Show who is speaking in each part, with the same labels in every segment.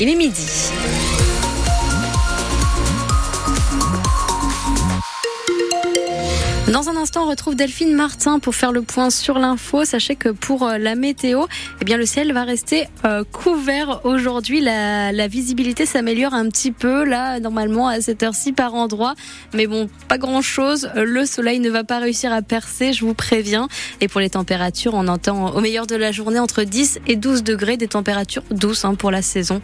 Speaker 1: Il est midi. Dans un instant, on retrouve Delphine Martin pour faire le point sur l'info. Sachez que pour euh, la météo, eh bien, le ciel va rester euh, couvert aujourd'hui. La, la visibilité s'améliore un petit peu, là, normalement, à cette heure-ci par endroit. Mais bon, pas grand-chose. Le soleil ne va pas réussir à percer, je vous préviens. Et pour les températures, on entend au meilleur de la journée entre 10 et 12 degrés, des températures douces hein, pour la saison.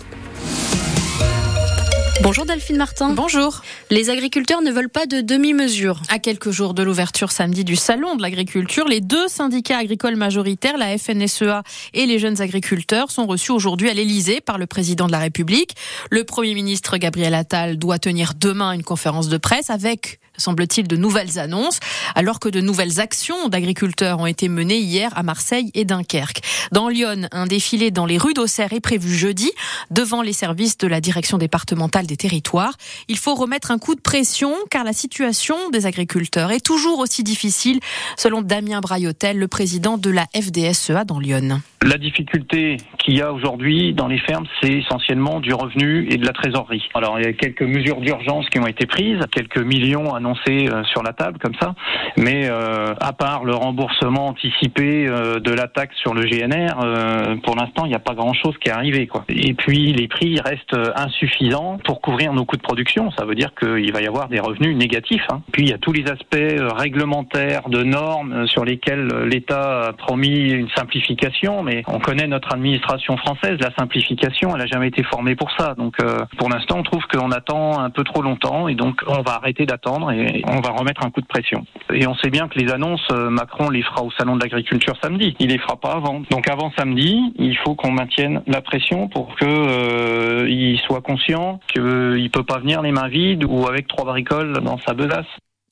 Speaker 1: Bonjour Delphine Martin.
Speaker 2: Bonjour.
Speaker 1: Les agriculteurs ne veulent pas de demi-mesure.
Speaker 2: À quelques jours de l'ouverture samedi du Salon de l'agriculture, les deux syndicats agricoles majoritaires, la FNSEA et les jeunes agriculteurs, sont reçus aujourd'hui à l'Elysée par le président de la République. Le Premier ministre Gabriel Attal doit tenir demain une conférence de presse avec semble-t-il, de nouvelles annonces, alors que de nouvelles actions d'agriculteurs ont été menées hier à Marseille et Dunkerque. Dans Lyon, un défilé dans les rues d'Auxerre est prévu jeudi, devant les services de la direction départementale des territoires. Il faut remettre un coup de pression, car la situation des agriculteurs est toujours aussi difficile, selon Damien Braillotel, le président de la FDSEA dans Lyon.
Speaker 3: La difficulté qu'il y a aujourd'hui dans les fermes, c'est essentiellement du revenu et de la trésorerie. Alors, il y a quelques mesures d'urgence qui ont été prises, quelques millions annoncés euh, sur la table comme ça, mais euh, à part le remboursement anticipé euh, de la taxe sur le GNR, pour l'instant, il n'y a pas grand-chose qui est arrivé. Quoi. Et puis, les prix restent insuffisants pour couvrir nos coûts de production. Ça veut dire qu'il va y avoir des revenus négatifs. Hein. Puis, il y a tous les aspects réglementaires, de normes sur lesquels l'État a promis une simplification, mais on connaît notre administration française, la simplification, elle n'a jamais été formée pour ça. Donc pour l'instant, on trouve qu'on attend un peu trop longtemps et donc on va arrêter d'attendre on va remettre un coup de pression. Et on sait bien que les annonces, euh, Macron les fera au salon de l'agriculture samedi. Il les fera pas avant. Donc avant samedi, il faut qu'on maintienne la pression pour que euh, il soit conscient qu'il peut pas venir les mains vides ou avec trois bricoles dans sa besace.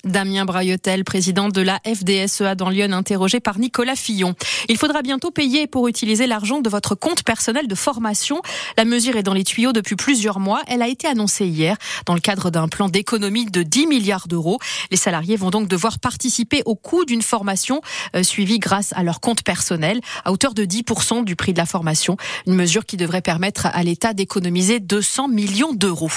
Speaker 2: Damien Braillotel, président de la FDSEA dans Lyon, interrogé par Nicolas Fillon. Il faudra bientôt payer pour utiliser l'argent de votre compte personnel de formation. La mesure est dans les tuyaux depuis plusieurs mois. Elle a été annoncée hier dans le cadre d'un plan d'économie de 10 milliards d'euros. Les salariés vont donc devoir participer au coût d'une formation euh, suivie grâce à leur compte personnel à hauteur de 10% du prix de la formation. Une mesure qui devrait permettre à l'État d'économiser 200 millions d'euros.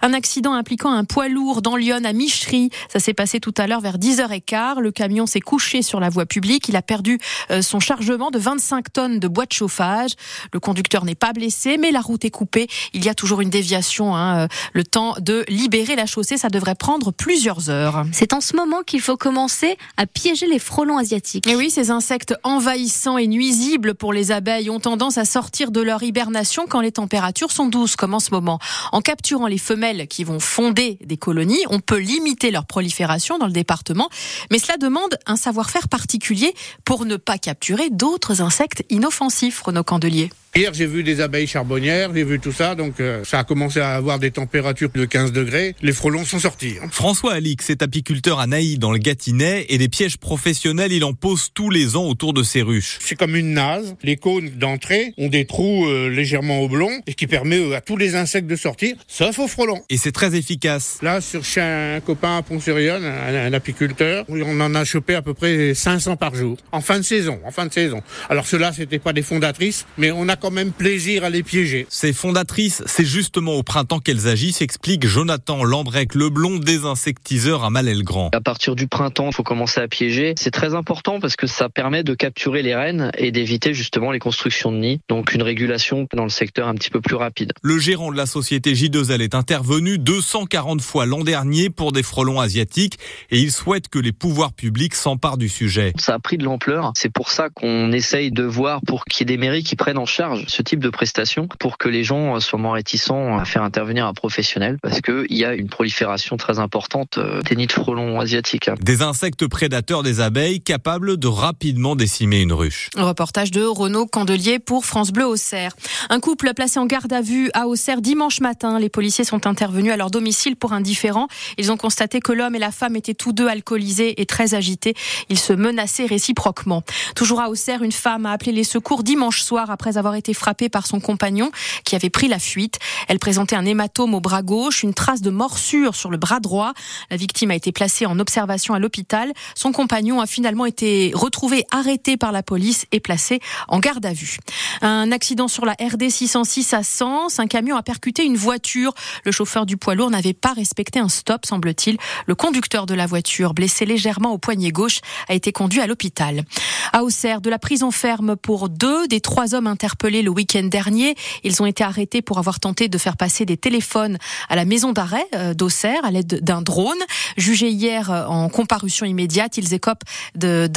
Speaker 2: Un accident impliquant un poids lourd dans Lyon à Michery. Ça s'est passé tout à l'heure vers 10h15. Le camion s'est couché sur la voie publique. Il a perdu euh, son chargement de 25 tonnes de bois de chauffage. Le conducteur n'est pas blessé, mais la route est coupée. Il y a toujours une déviation. Hein. Euh, le temps de libérer la chaussée, ça devrait prendre plusieurs heures.
Speaker 1: C'est en ce moment qu'il faut commencer à piéger les frelons asiatiques.
Speaker 2: Et oui, ces insectes envahissants et nuisibles pour les abeilles ont tendance à sortir de leur hibernation quand les températures sont douces, comme en ce moment. En capturant les femelles qui vont fonder des colonies, on peut limiter leur prolifération dans le département, mais cela demande un savoir-faire particulier pour ne pas capturer d'autres insectes inoffensifs, Renaud Candelier.
Speaker 4: Hier, j'ai vu des abeilles charbonnières, j'ai vu tout ça, donc euh, ça a commencé à avoir des températures de 15 degrés. Les frelons sont sortis. hein.
Speaker 5: François Alix est apiculteur à Naï dans le Gâtinais et des pièges professionnels, il en pose tous les ans autour de ses ruches.
Speaker 4: C'est comme une nase. Les cônes d'entrée ont des trous euh, légèrement oblongs et qui permet euh, à tous les insectes de sortir, sauf aux frelons.
Speaker 5: Et c'est très efficace.
Speaker 4: Là, sur chez un copain à Pont-sur-Yonne, un, un apiculteur, on en a chopé à peu près 500 par jour. En fin de saison, en fin de saison. Alors ceux-là, c'était pas des fondatrices, mais on a quand même plaisir à les piéger.
Speaker 5: Ces fondatrices, c'est justement au printemps qu'elles agissent, explique Jonathan Lambrec-Leblond, désinsectiseur à Malais-le-Grand.
Speaker 6: À partir du printemps, il faut commencer à piéger. C'est très important parce que ça permet de capturer les rennes et d'éviter justement les constructions de nids. Donc une régulation dans le secteur un petit peu plus rapide.
Speaker 5: Le gérant de la société J2L est intervenu 240 fois l'an dernier pour des frelons asiatiques et il souhaite que les pouvoirs publics s'emparent du sujet.
Speaker 6: Ça a pris de l'ampleur. C'est pour ça qu'on essaye de voir pour qu'il y ait des mairies qui prennent en charge ce type de prestations pour que les gens soient moins réticents à faire intervenir un professionnel parce qu'il y a une prolifération très importante euh, des nids de frelons asiatiques.
Speaker 5: Des insectes prédateurs des abeilles capables de rapidement décimer une ruche.
Speaker 2: Reportage de Renaud Candelier pour France Bleu Auxerre. Un couple placé en garde à vue à Auxerre dimanche matin. Les policiers sont intervenus à leur domicile pour un différend. Ils ont constaté que l'homme et la femme étaient tous deux alcoolisés et très agités. Ils se menaçaient réciproquement. Toujours à Auxerre, une femme a appelé les secours dimanche soir après avoir été été frappée par son compagnon qui avait pris la fuite. Elle présentait un hématome au bras gauche, une trace de morsure sur le bras droit. La victime a été placée en observation à l'hôpital. Son compagnon a finalement été retrouvé arrêté par la police et placé en garde à vue. Un accident sur la RD 606 à Sens. Un camion a percuté une voiture. Le chauffeur du poids lourd n'avait pas respecté un stop, semble-t-il. Le conducteur de la voiture, blessé légèrement au poignet gauche, a été conduit à l'hôpital. À Auxerre, de la prison ferme pour deux des trois hommes interpellés le week-end dernier. Ils ont été arrêtés pour avoir tenté de faire passer des téléphones à la maison d'arrêt euh, d'Auxerre à l'aide d'un drone. Jugés hier euh, en comparution immédiate, ils écopent de,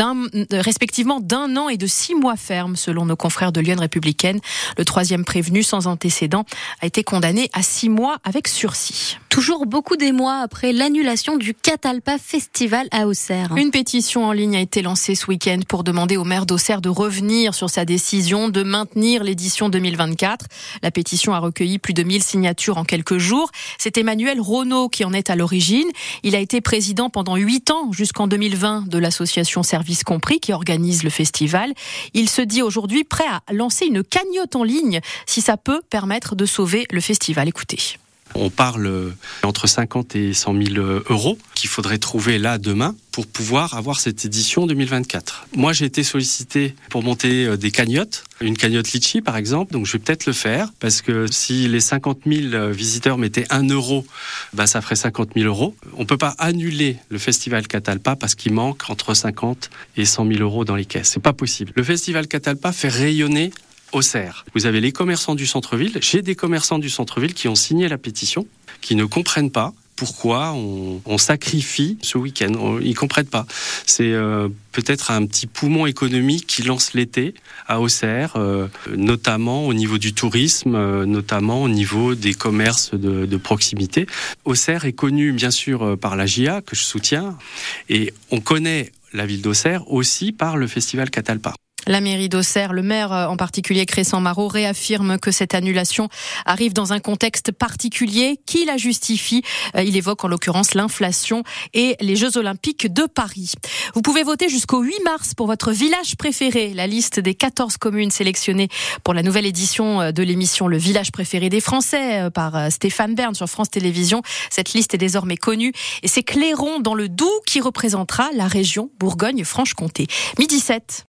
Speaker 2: respectivement d'un an et de six mois ferme, selon nos confrères de Lyon républicaine. Le troisième prévenu, sans antécédent, a été condamné à six mois avec sursis.
Speaker 1: Toujours beaucoup d'émois après l'annulation du Catalpa Festival à Auxerre.
Speaker 2: Une pétition en ligne a été lancée ce week-end pour demander au maire d'Auxerre de revenir sur sa décision de maintenir l'édition 2024. La pétition a recueilli plus de 1000 signatures en quelques jours. C'est Emmanuel Renault qui en est à l'origine. Il a été président pendant huit ans jusqu'en 2020 de l'association Service Compris qui organise le festival. Il se dit aujourd'hui prêt à lancer une cagnotte en ligne si ça peut permettre de sauver le festival. Écoutez.
Speaker 7: On parle entre 50 et 100 000 euros qu'il faudrait trouver là demain pour pouvoir avoir cette édition 2024. Moi, j'ai été sollicité pour monter euh, des cagnottes, une cagnotte Litchi par exemple, donc je vais peut-être le faire parce que si les 50 000 visiteurs mettaient 1 euro, bah, ça ferait 50 000 euros. On peut pas annuler le festival Catalpa parce qu'il manque entre 50 et 100 000 euros dans les caisses. C'est pas possible. Le festival Catalpa fait rayonner Auxerre. Vous avez les commerçants du centre-ville. J'ai des commerçants du centre-ville qui ont signé la pétition, qui ne comprennent pas pourquoi on, sacrifie ce week-end. Ils comprennent pas. C'est euh, peut-être un petit poumon économique qui lance l'été à Auxerre, euh, notamment au niveau du tourisme, euh, notamment au niveau des commerces de, de, proximité. Auxerre est connu bien sûr par la GIA que je soutiens, et on connaît la ville d'Auxerre aussi par le festival Catalpa.
Speaker 2: La mairie d'Auxerre, le maire euh, en particulier Crescent Marot, réaffirme que cette annulation arrive dans un contexte particulier qui la justifie. Euh, il évoque en l'occurrence l'inflation et les Jeux Olympiques de Paris. Vous pouvez voter jusqu'au 8 mars pour votre village préféré. La liste des 14 communes sélectionnées pour la nouvelle édition euh, de l'émission Le village préféré des Français par Stéphane Bern sur France Télévisions. Cette liste est désormais connue et c'est Clairon dans le Doubs qui représentera la région Bourgogne-Franche-Comté. Midi 7.